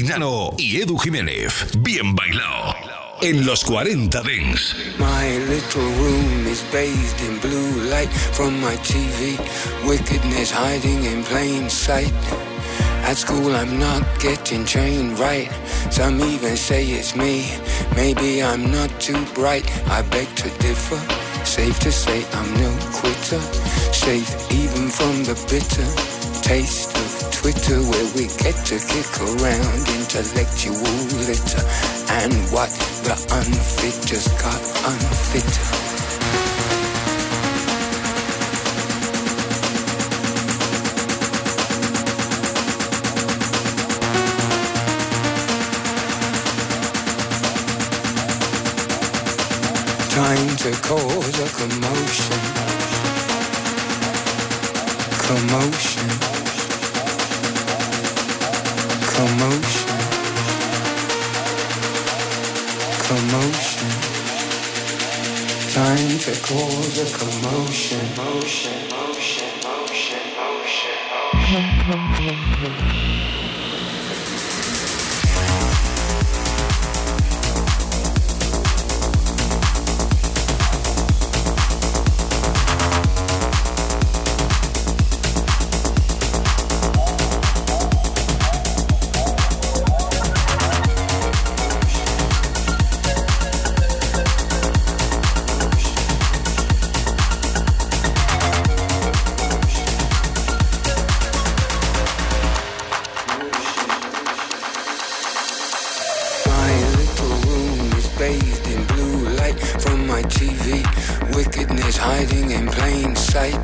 Inano y Edu Jiménez. Bien Bailao. En los 40 My little room is bathed in blue light from my TV. Wickedness hiding in plain sight. At school, I'm not getting trained right. Some even say it's me. Maybe I'm not too bright. I beg to differ. Safe to say I'm no quitter. Safe even from the bitter taste of Twitter where we get to kick around intellectual litter and what the unfit just got unfit. Time to cause a commotion. Commotion. Commotion. Commotion. Time to cause a commotion. Motion. hiding in plain sight.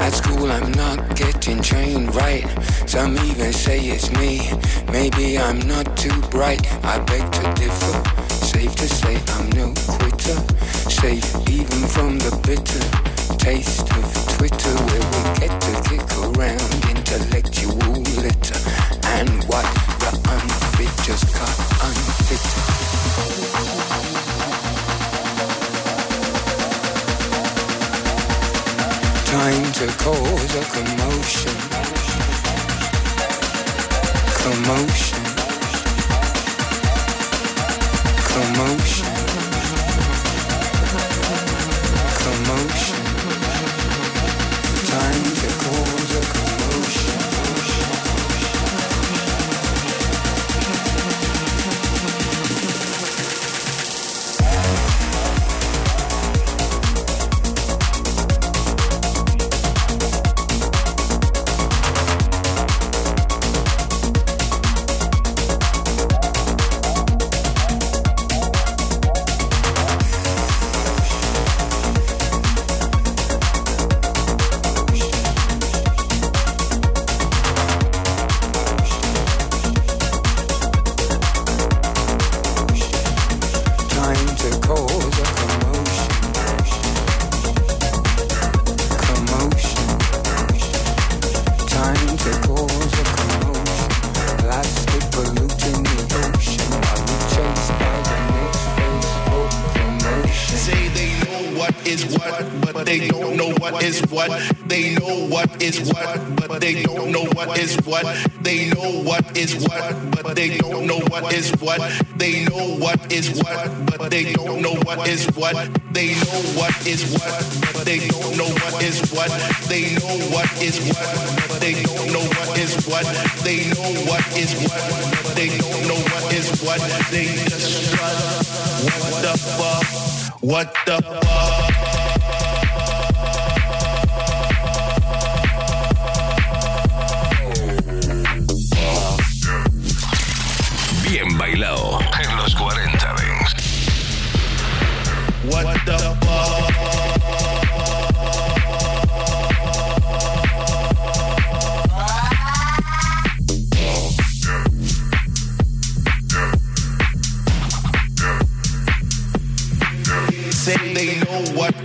At school I'm not getting trained right. Some even say it's me. Maybe I'm not too bright. I beg to differ. Safe to say I'm no quitter. Safe even from the bitter taste of Twitter, where we get to kick around intellectual litter. And what the unfit just got unfit. time to cause a commotion. Commotion. Commotion. Commotion. Time to cause. they don't know what is what. They know what is what, but they don't know what is what. They know what is what, but they don't know what is what. They know what is what, but they don't know what is what. They know what is what, but they don't know what is what. They just shut. What the fuck? What the fuck? What, the, the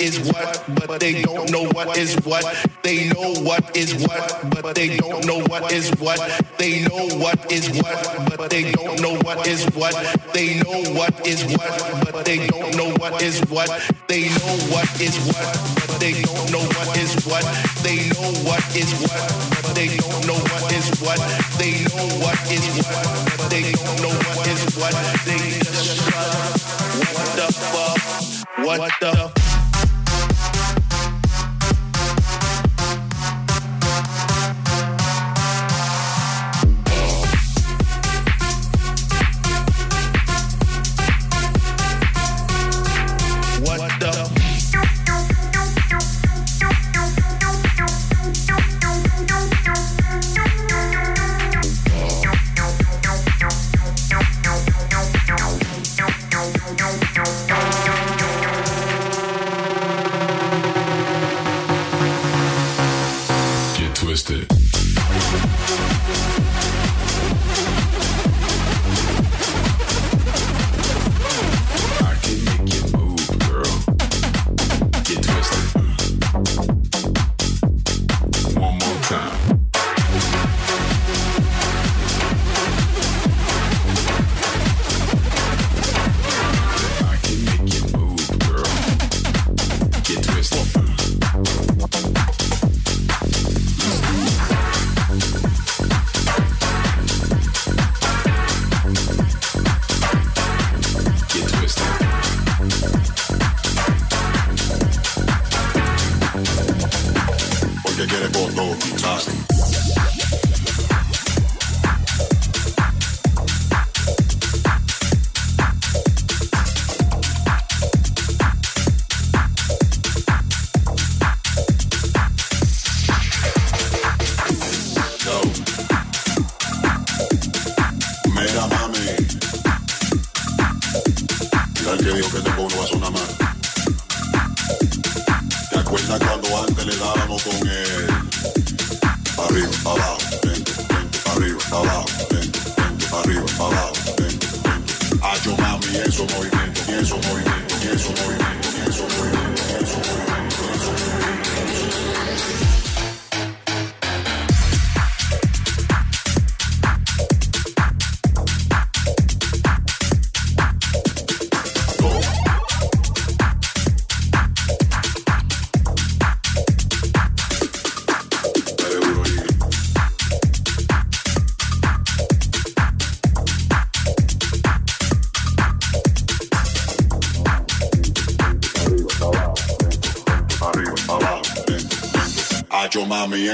is what, but they don't know what is what. They know what is what, but they don't know what is what. They know what is what, but they don't know what is what. They know what is what, but they don't know what is what. They know what is what, but they don't know what is what. They know what is what, but they don't know what is what. They know what is what, but they don't know what is what. They just what the fuck? What the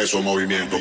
esos movimientos.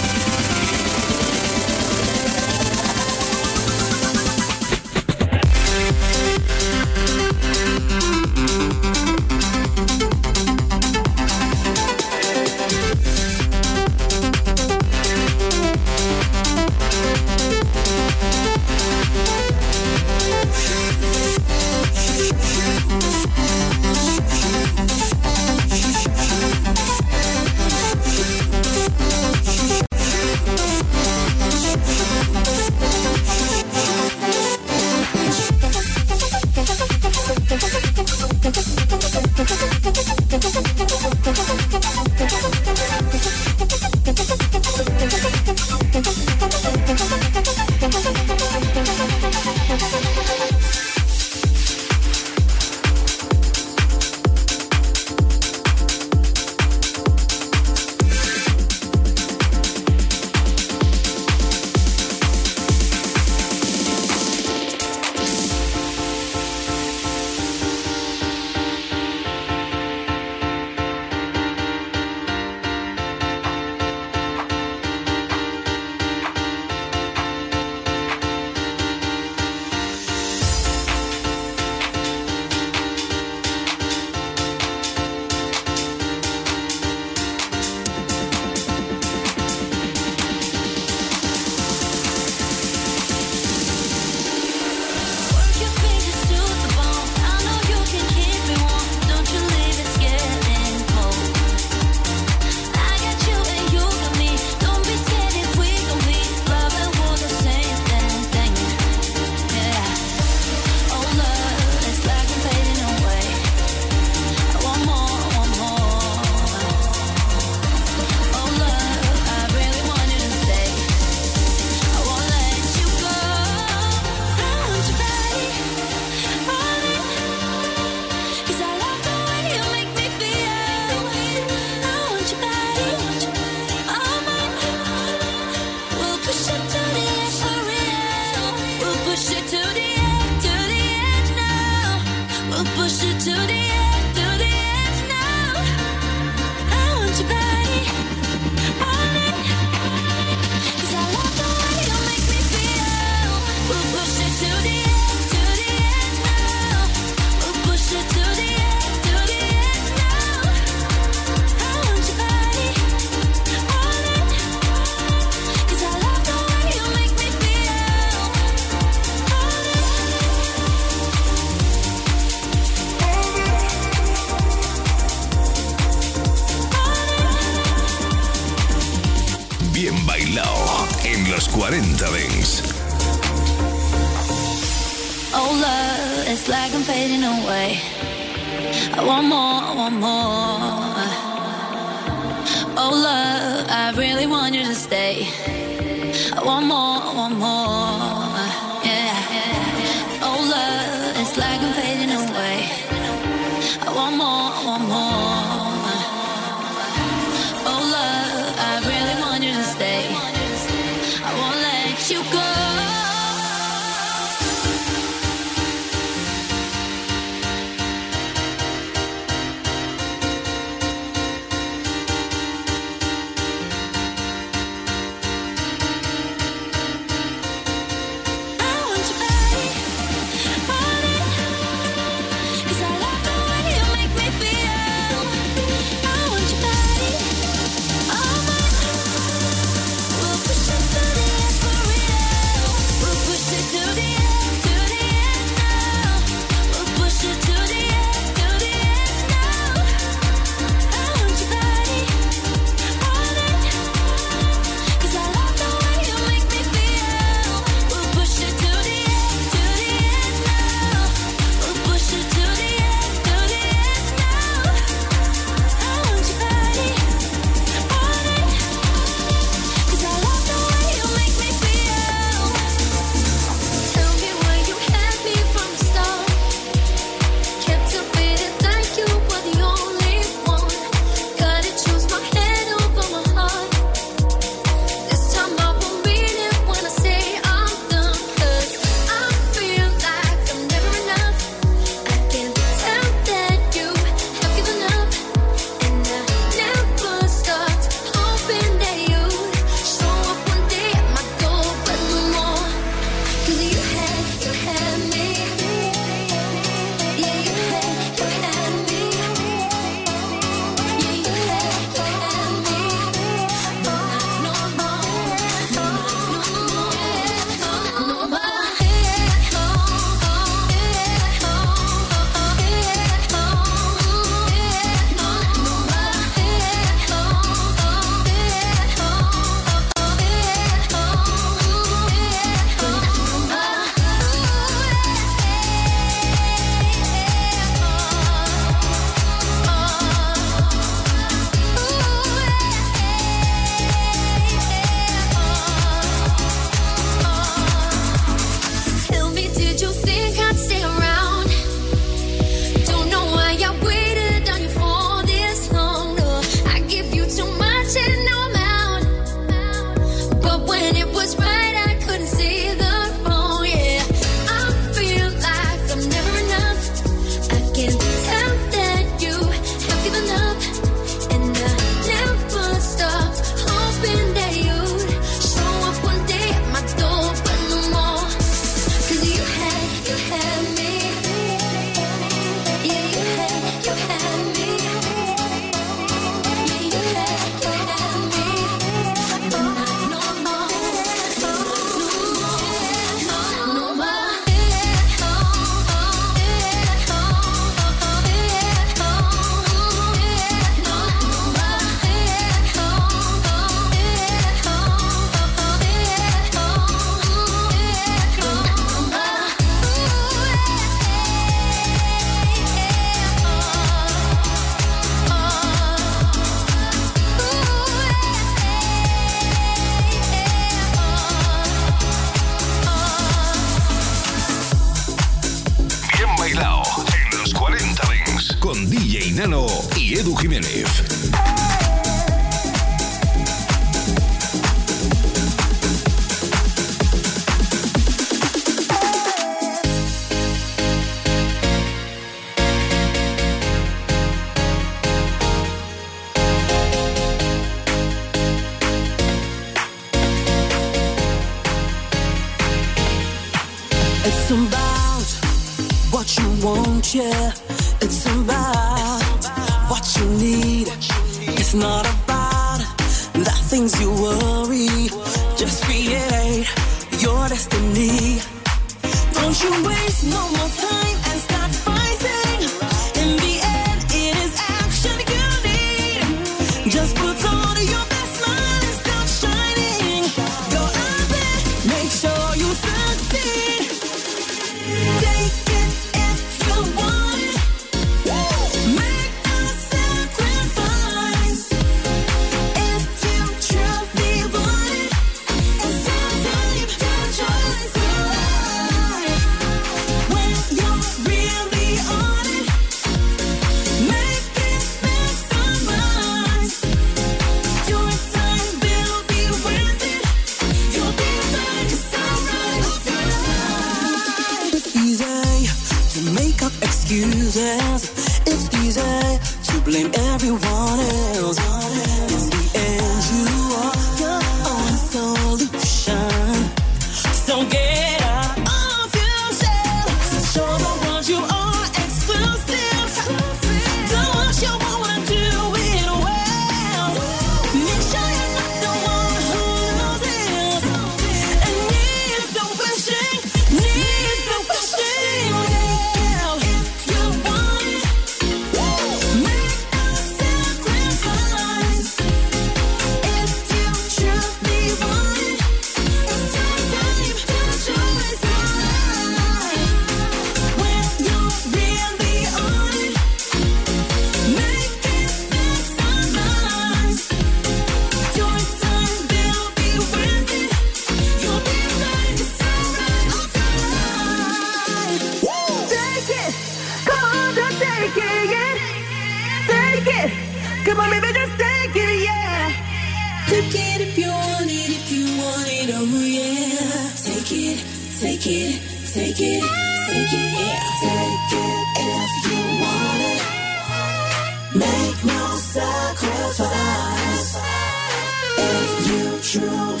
true.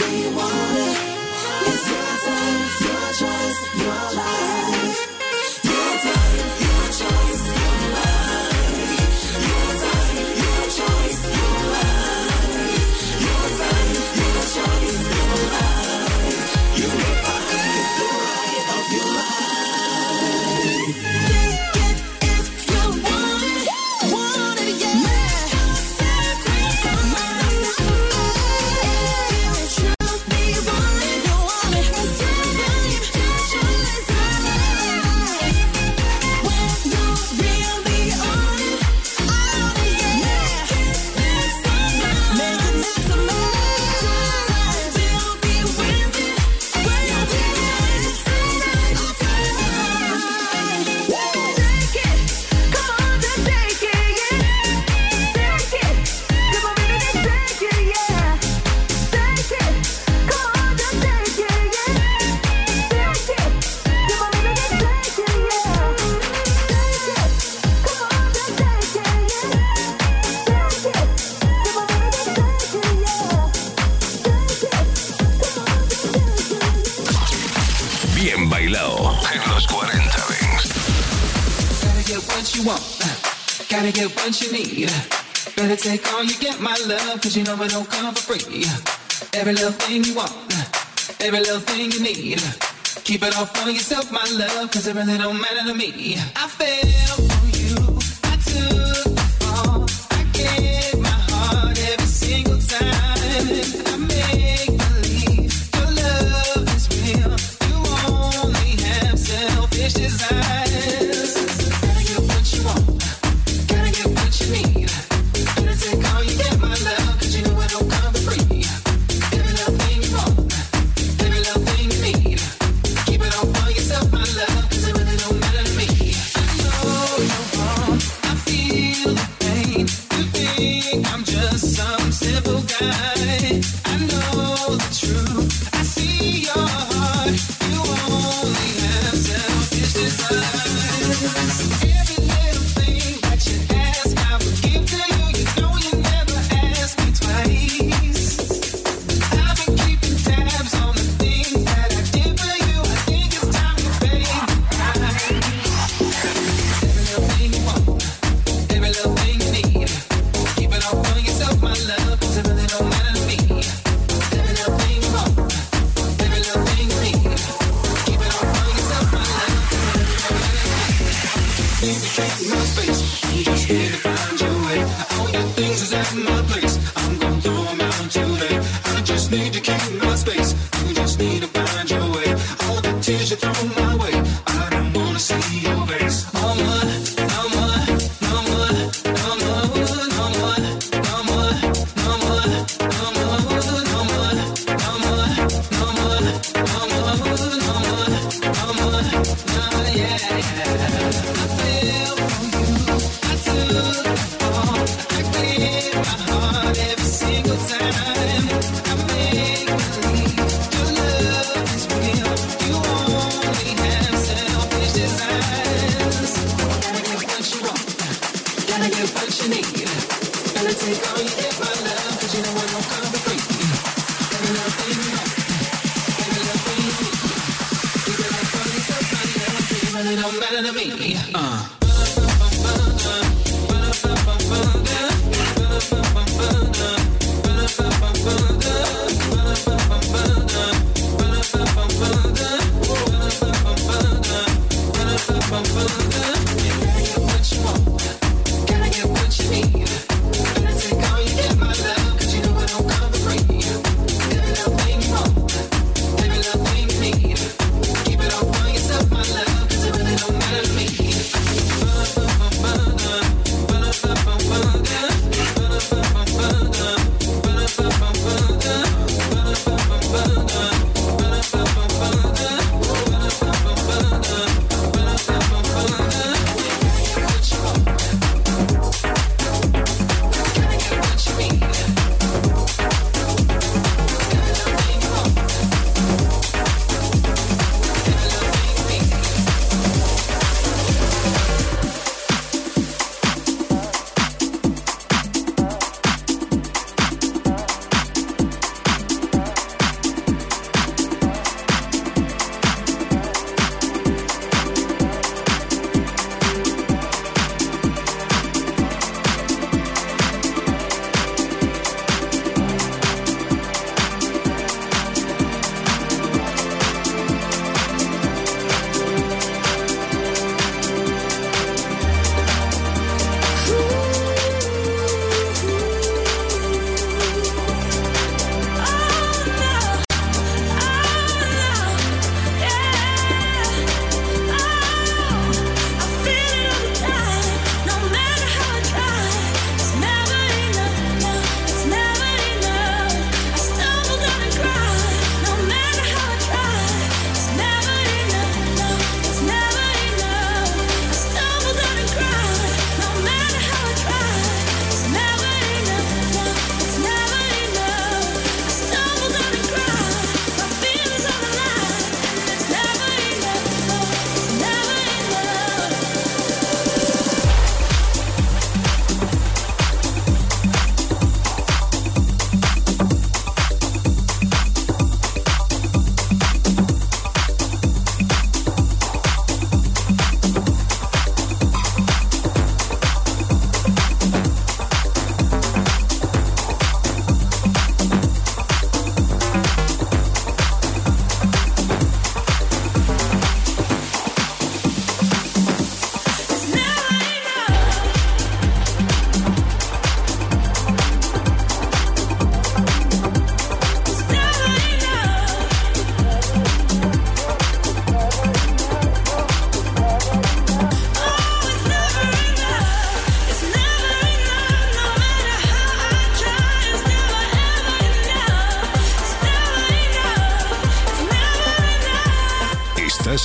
Cause you know it don't come for free. Every little thing you want, every little thing you need. Keep it all for yourself, my love, cause it really don't matter to me. I feel I get what you need. Take all you get, my love, cause you know I don't come for free. And love love really don't matter to me. Uh.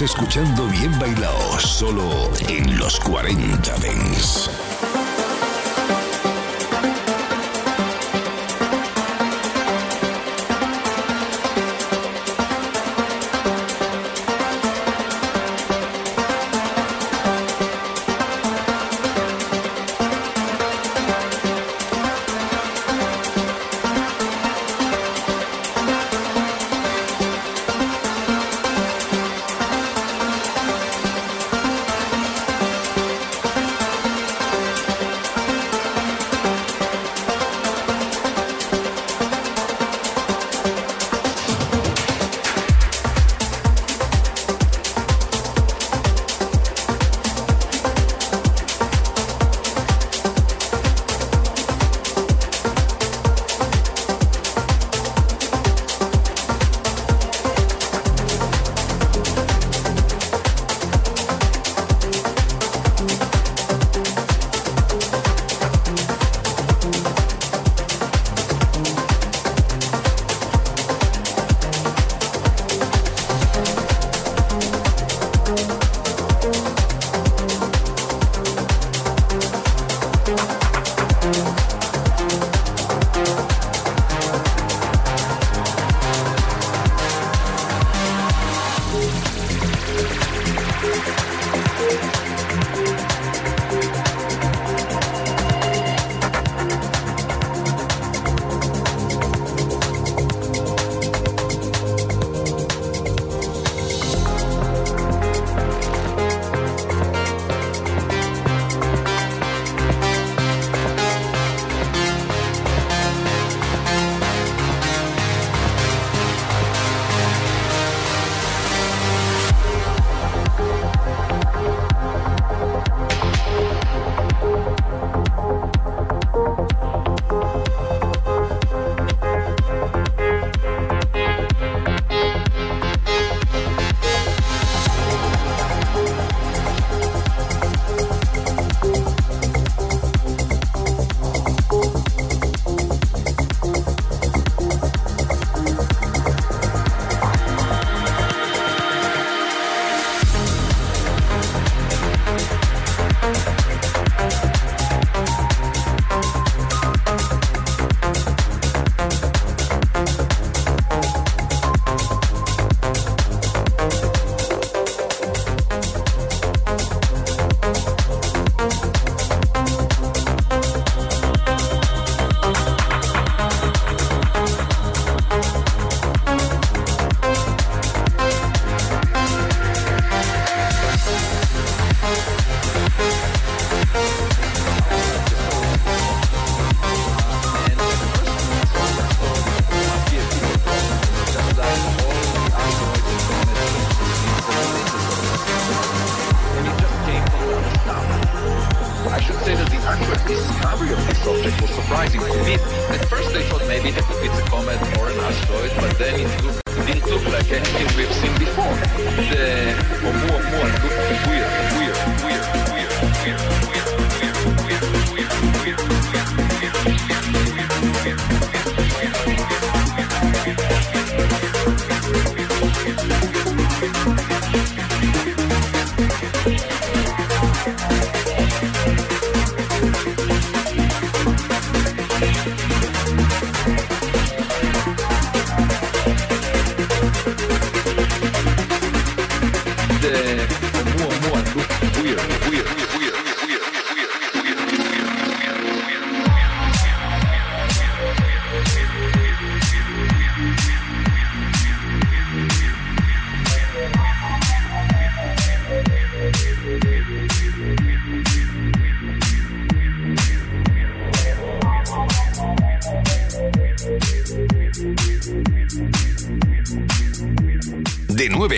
Escuchando Bien Bailao solo en los 40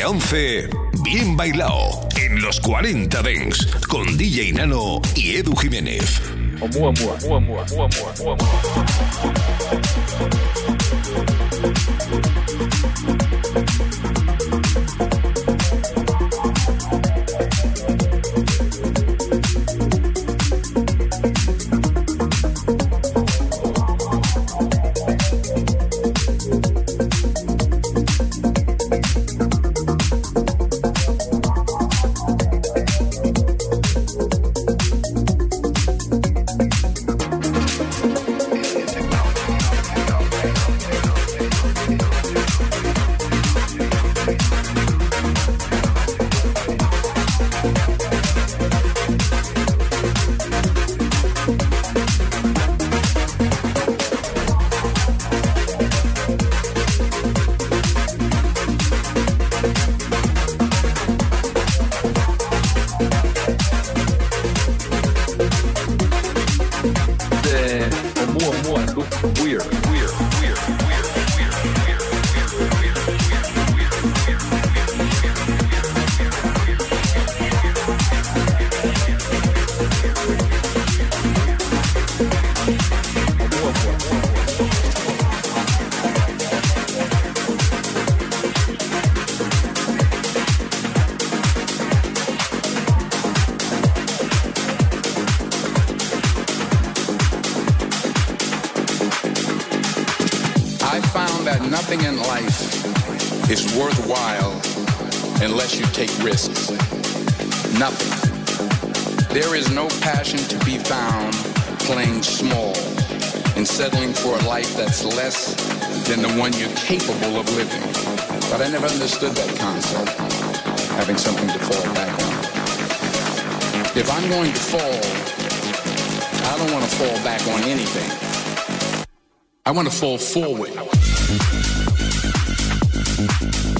a 11, bien bailado en los 40 Dents con DJ Nano y Edu Jiménez. Life is worthwhile unless you take risks. Nothing. There is no passion to be found playing small and settling for a life that's less than the one you're capable of living. But I never understood that concept, having something to fall back on. If I'm going to fall, I don't want to fall back on anything. I want to fall forward. thank you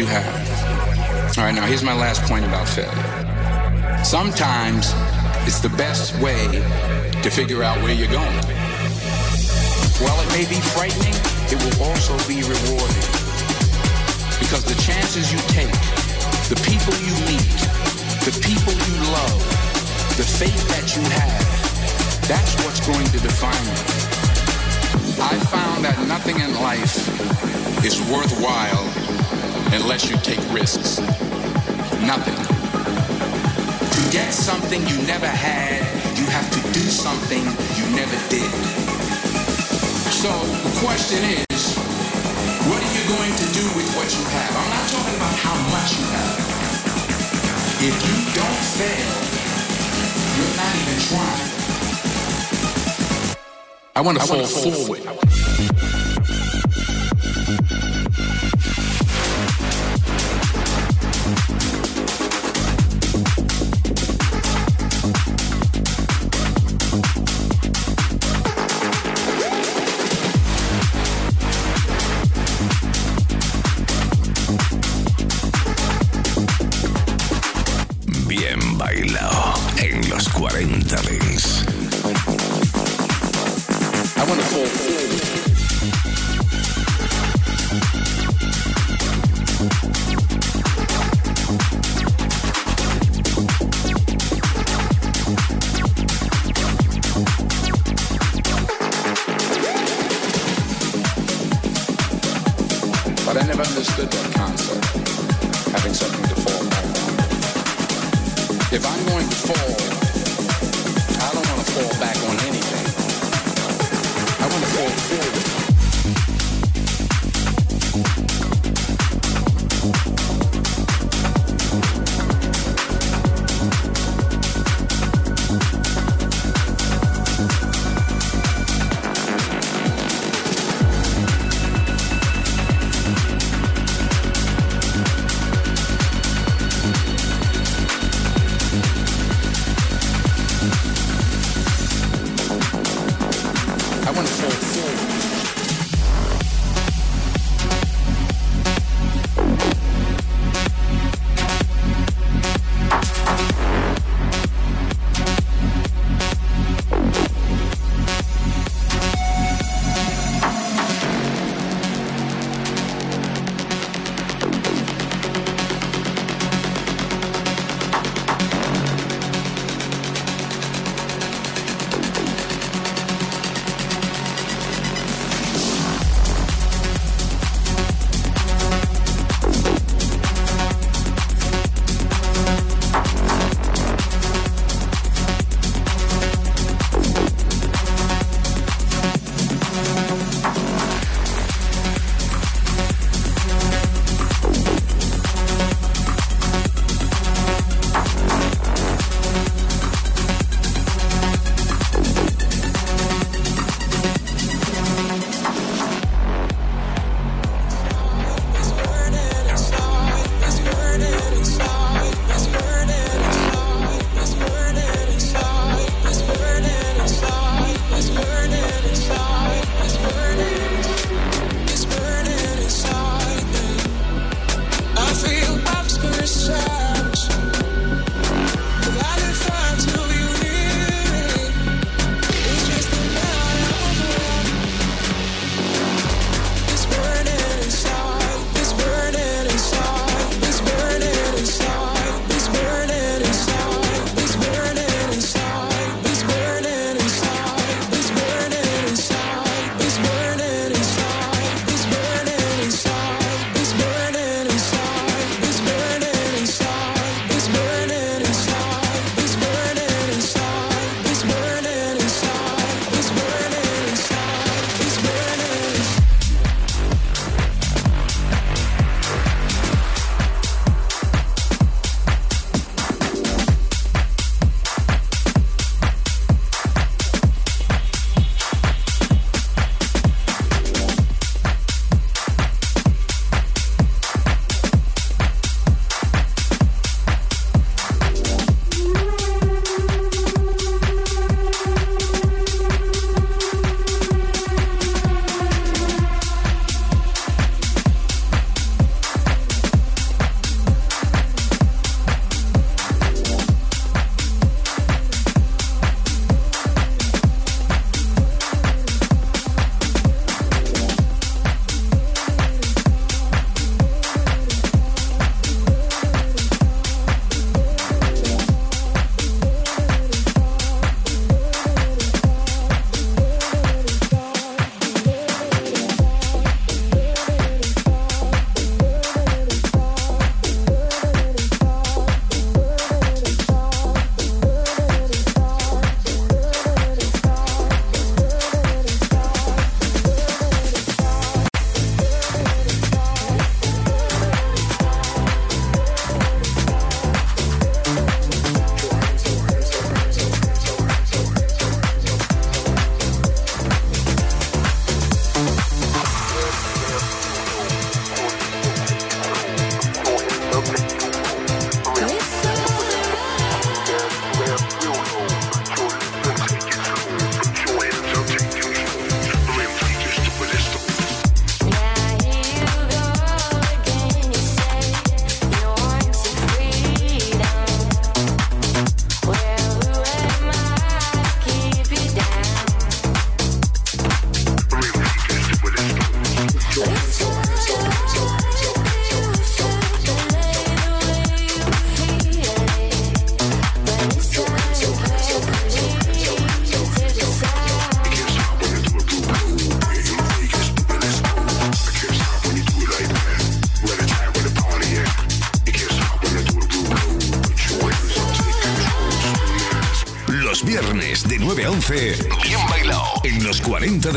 you have? All right, now here's my last point about failure. Sometimes it's the best way to figure out where you're going. While it may be frightening, it will also be rewarding. Because the chances you take, the people you meet, the people you love, the faith that you have, that's what's going to define you. I found that nothing in life is worthwhile unless you take risks. Nothing. To get something you never had, you have to do something you never did. So the question is, what are you going to do with what you have? I'm not talking about how much you have. If you don't fail, you're not even trying. I want to fall forward. Bien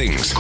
40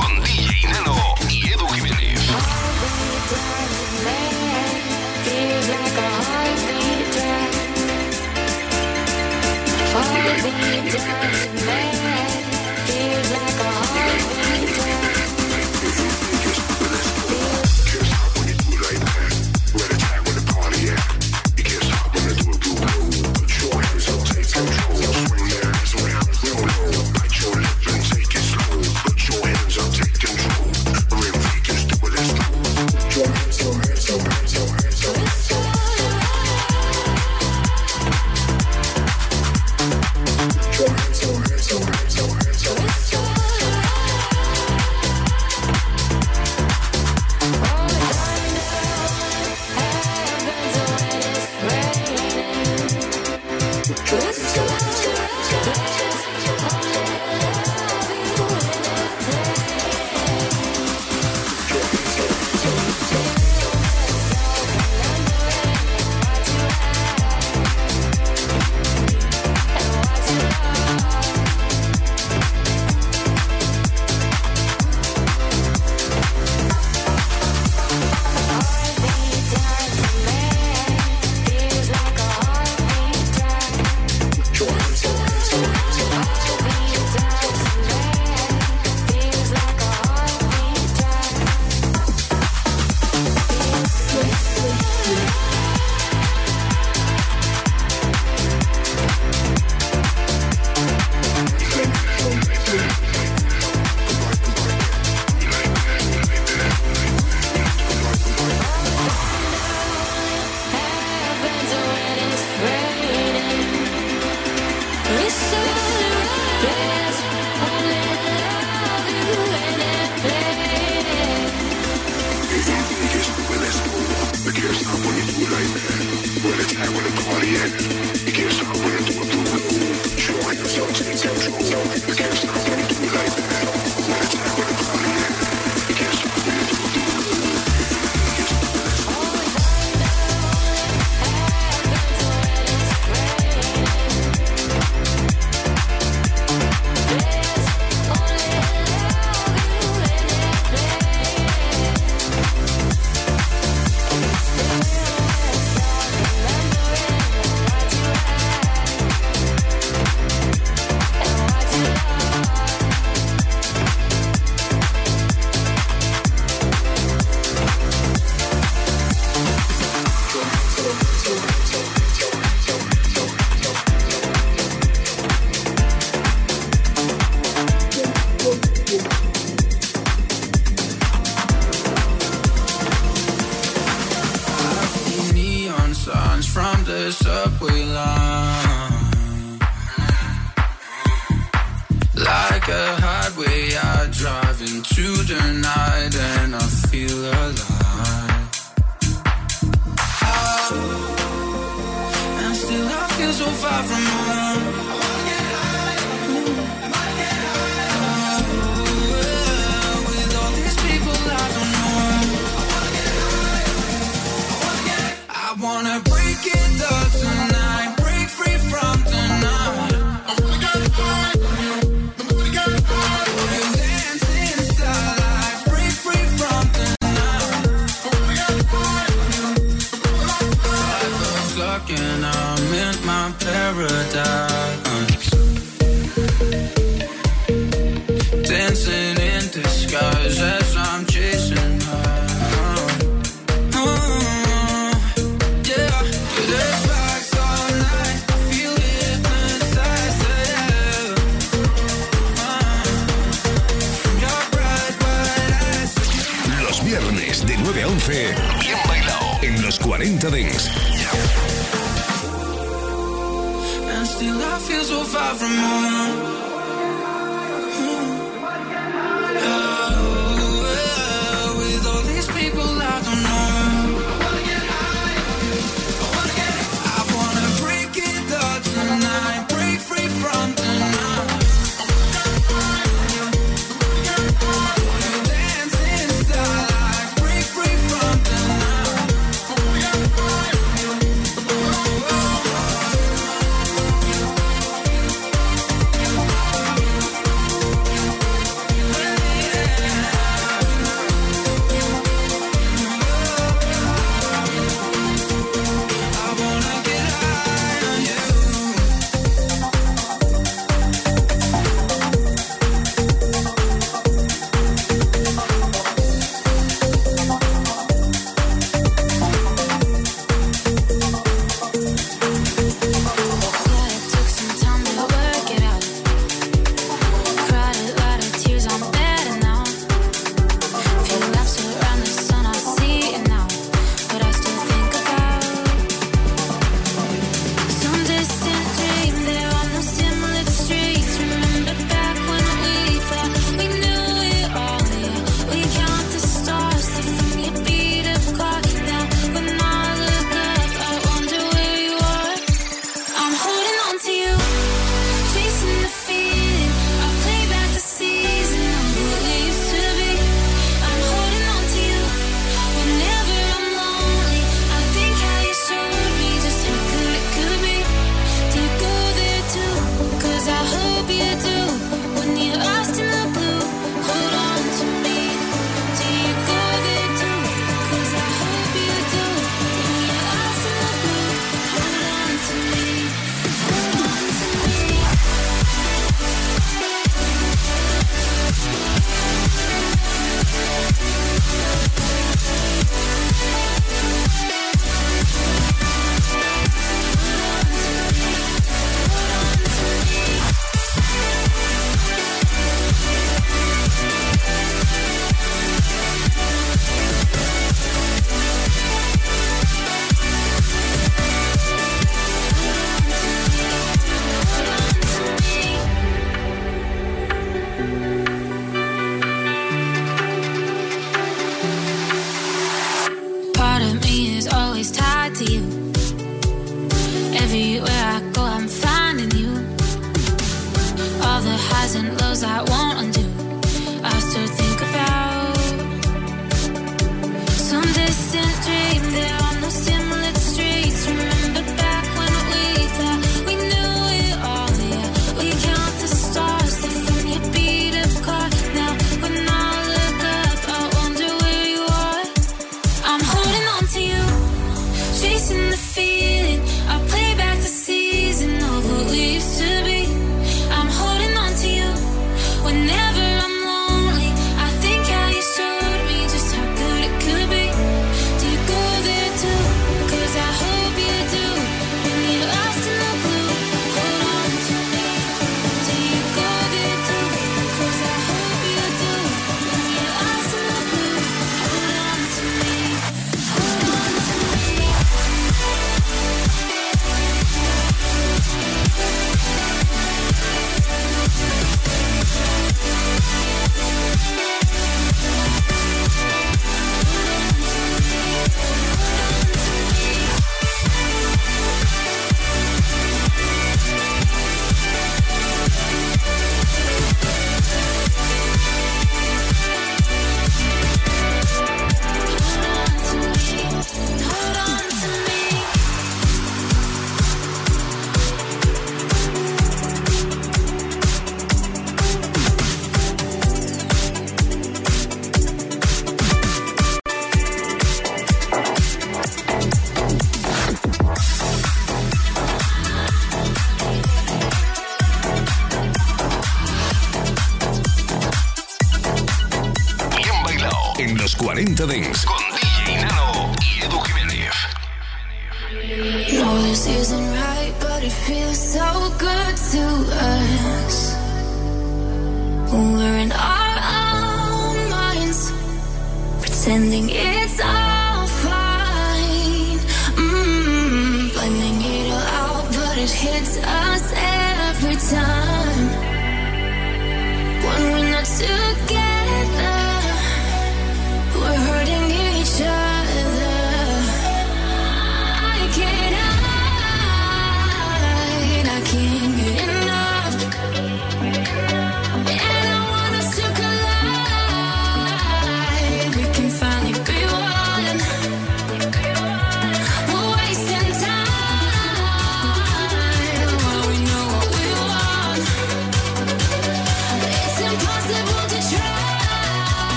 still I feel so far from home.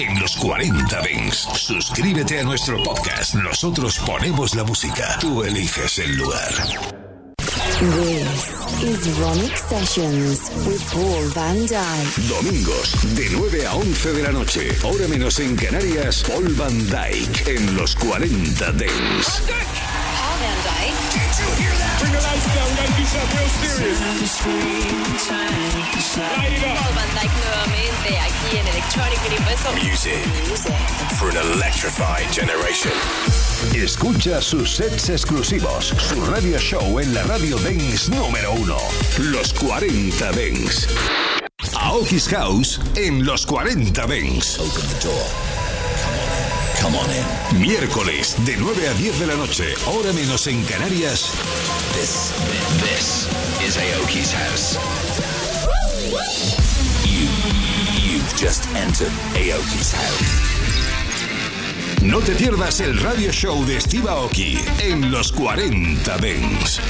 En los 40 Dents. Suscríbete a nuestro podcast. Nosotros ponemos la música. Tú eliges el lugar. This is Ronic Sessions with Paul Van Dyke. Domingos de 9 a 11 de la noche, hora menos en Canarias, Paul Van Dyke en los 40 Dents. Paul Van Dyke. Bring the lights down, we gotta do something real serious. Light it up. Paul Van Dyke nuevamente aquí en Electronic Universal. Music for an electrified generation. Escucha sus sets exclusivos, su radio show en la radio Dance número uno. Los 40 Dance. Aoki's House en los 40 Dance. Open the door. Come on in. Miércoles de 9 a 10 de la noche, hora menos en Canarias. This, this is Aoki's House. You, you've just entered Aoki's House. No te pierdas el radio show de Steve Aoki en los 40 Dents.